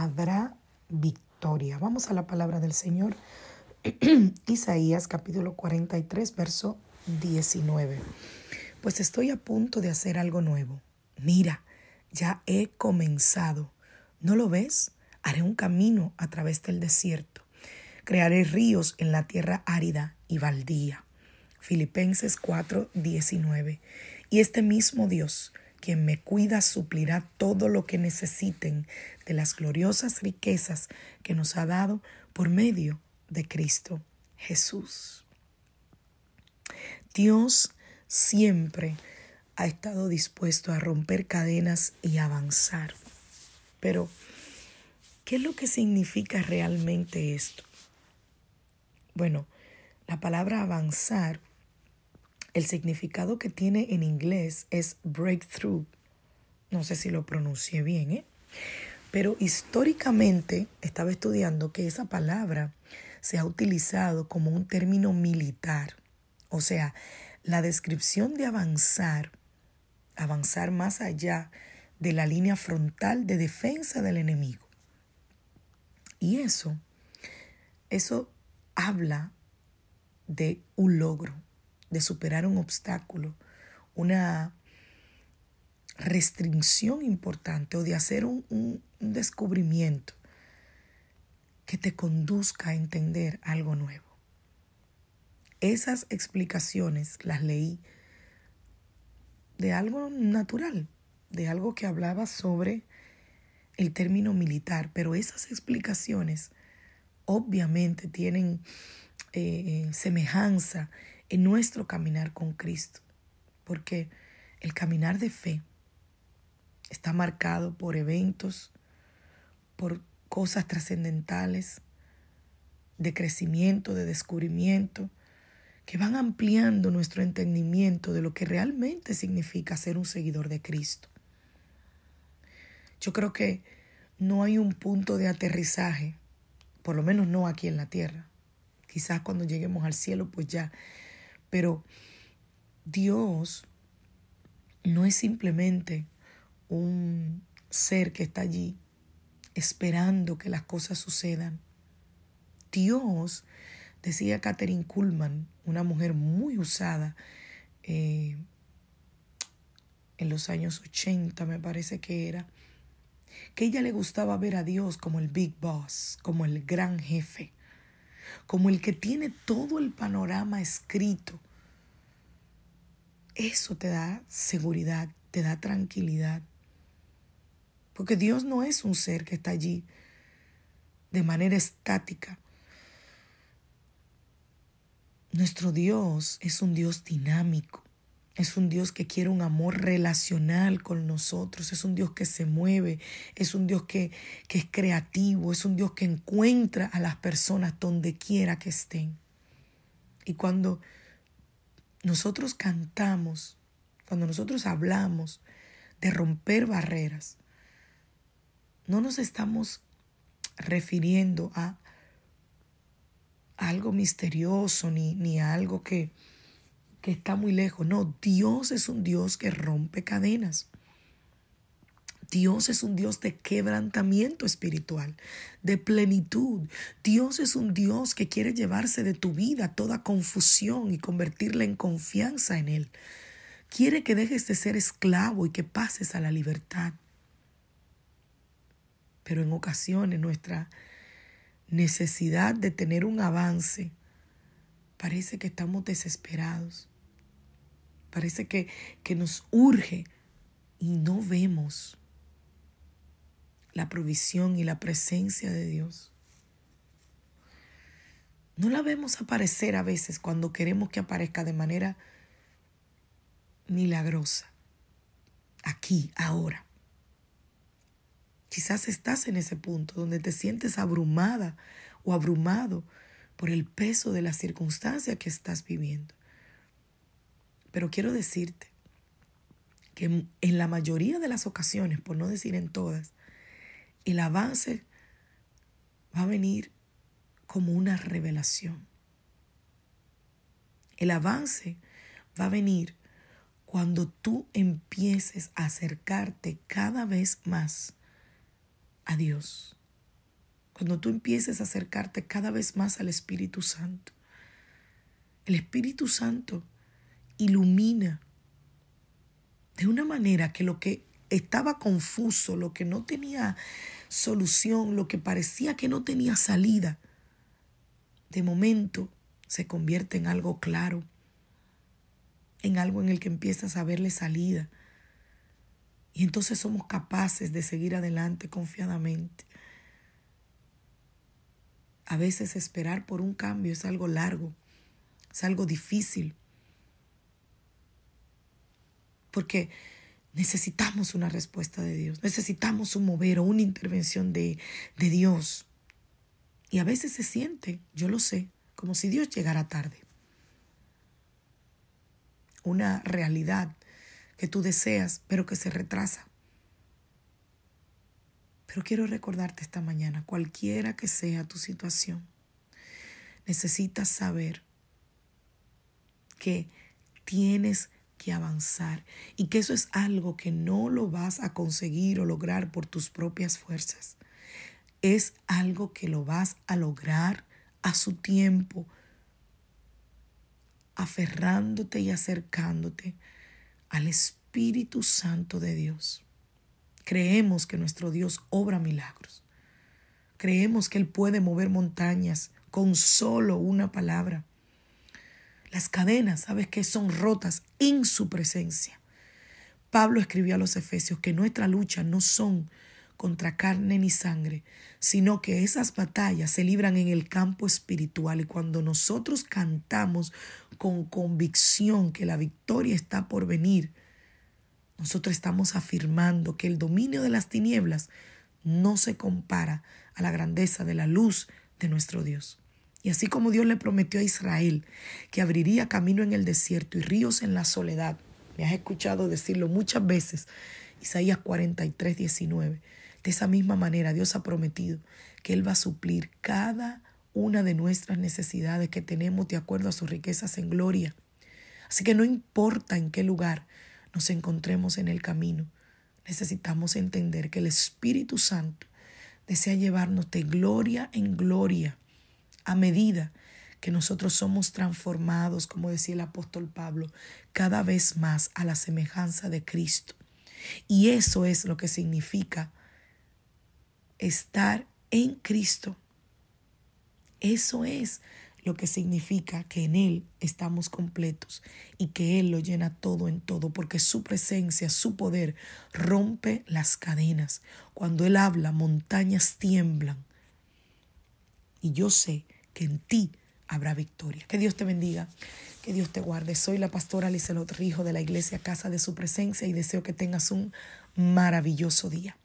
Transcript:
Habrá victoria. Vamos a la palabra del Señor. Isaías capítulo 43, verso 19. Pues estoy a punto de hacer algo nuevo. Mira, ya he comenzado. ¿No lo ves? Haré un camino a través del desierto. Crearé ríos en la tierra árida y baldía. Filipenses 4, 19. Y este mismo Dios quien me cuida suplirá todo lo que necesiten de las gloriosas riquezas que nos ha dado por medio de Cristo Jesús. Dios siempre ha estado dispuesto a romper cadenas y avanzar. Pero, ¿qué es lo que significa realmente esto? Bueno, la palabra avanzar el significado que tiene en inglés es breakthrough. No sé si lo pronuncié bien, ¿eh? Pero históricamente estaba estudiando que esa palabra se ha utilizado como un término militar. O sea, la descripción de avanzar, avanzar más allá de la línea frontal de defensa del enemigo. Y eso, eso habla de un logro, de superar un obstáculo, una restricción importante o de hacer un, descubrimiento que te conduzca a entender algo nuevo. Esas explicaciones las leí de algo natural, de algo que hablaba sobre el término militar, pero esas explicaciones obviamente tienen eh, eh, semejanza en nuestro caminar con Cristo, porque el caminar de fe está marcado por eventos, por cosas trascendentales, de crecimiento, de descubrimiento, que van ampliando nuestro entendimiento de lo que realmente significa ser un seguidor de Cristo. Yo creo que no hay un punto de aterrizaje, por lo menos no aquí en la tierra. Quizás cuando lleguemos al cielo, pues ya pero Dios no es simplemente un ser que está allí esperando que las cosas sucedan. Dios, decía Catherine Kuhlman, una mujer muy usada eh, en los años 80, me parece que era, que ella le gustaba ver a Dios como el Big Boss, como el gran jefe, como el que tiene todo el panorama escrito. Eso te da seguridad, te da tranquilidad. Porque Dios no es un ser que está allí de manera estática. Nuestro Dios es un Dios dinámico. Es un Dios que quiere un amor relacional con nosotros. Es un Dios que se mueve. Es un Dios que, que es creativo. Es un Dios que encuentra a las personas donde quiera que estén. Y cuando nosotros cantamos, cuando nosotros hablamos de romper barreras, no nos estamos refiriendo a algo misterioso ni, ni a algo que, que está muy lejos. No, Dios es un Dios que rompe cadenas. Dios es un Dios de quebrantamiento espiritual, de plenitud. Dios es un Dios que quiere llevarse de tu vida toda confusión y convertirla en confianza en Él. Quiere que dejes de ser esclavo y que pases a la libertad. Pero en ocasiones nuestra necesidad de tener un avance parece que estamos desesperados. Parece que, que nos urge y no vemos la provisión y la presencia de Dios. no la vemos aparecer a veces cuando queremos que aparezca de manera milagrosa, aquí, ahora. Quizás estás en ese punto donde te sientes abrumada o abrumado por el peso de la circunstancia que estás viviendo. Pero quiero decirte que en la mayoría de las ocasiones, por no decir en todas, el avance va a venir como una revelación. El avance va a venir cuando tú empieces a acercarte cada vez más a Dios. Cuando tú empieces a acercarte cada vez más al Espíritu Santo. El Espíritu Santo ilumina de una manera que lo que estaba confuso, lo que no tenía solución, lo que parecía que no tenía salida, de momento se convierte en algo claro, en algo en el que empiezas a verle salida. Y entonces somos capaces de seguir adelante confiadamente. A veces esperar por un cambio es algo largo, es algo difícil, porque necesitamos una respuesta de Dios, necesitamos un mover o una intervención de, de Dios. Y a veces se siente, yo lo sé, como si Dios llegara tarde. Una realidad que tú deseas, pero que se retrasa. Pero quiero recordarte esta mañana, cualquiera que sea tu situación, necesitas saber que tienes que avanzar y que eso es algo que no lo vas a conseguir o lograr por tus propias fuerzas. Es algo que lo vas a lograr a su tiempo, aferrándote y acercándote al Espíritu Santo de Dios. Creemos que nuestro Dios obra milagros. Creemos que Él puede mover montañas con solo una palabra. Las cadenas, ¿sabes qué? Son rotas en su presencia. Pablo escribió a los Efesios que nuestra lucha no son contra carne ni sangre, sino que esas batallas se libran en el campo espiritual y cuando nosotros cantamos con convicción que la victoria está por venir, nosotros estamos afirmando que el dominio de las tinieblas no se compara a la grandeza de la luz de nuestro Dios. Y así como Dios le prometió a Israel que abriría camino en el desierto y ríos en la soledad, me has escuchado decirlo muchas veces, Isaías 43, 19. De esa misma manera Dios ha prometido que Él va a suplir cada una de nuestras necesidades que tenemos de acuerdo a sus riquezas en gloria. Así que no importa en qué lugar nos encontremos en el camino, necesitamos entender que el Espíritu Santo desea llevarnos de gloria en gloria a medida que nosotros somos transformados, como decía el apóstol Pablo, cada vez más a la semejanza de Cristo. Y eso es lo que significa estar en Cristo. Eso es lo que significa que en Él estamos completos y que Él lo llena todo en todo, porque su presencia, su poder rompe las cadenas. Cuando Él habla, montañas tiemblan. Y yo sé que en ti habrá victoria. Que Dios te bendiga, que Dios te guarde. Soy la pastora Lizelot Rijo de la iglesia Casa de Su Presencia y deseo que tengas un maravilloso día.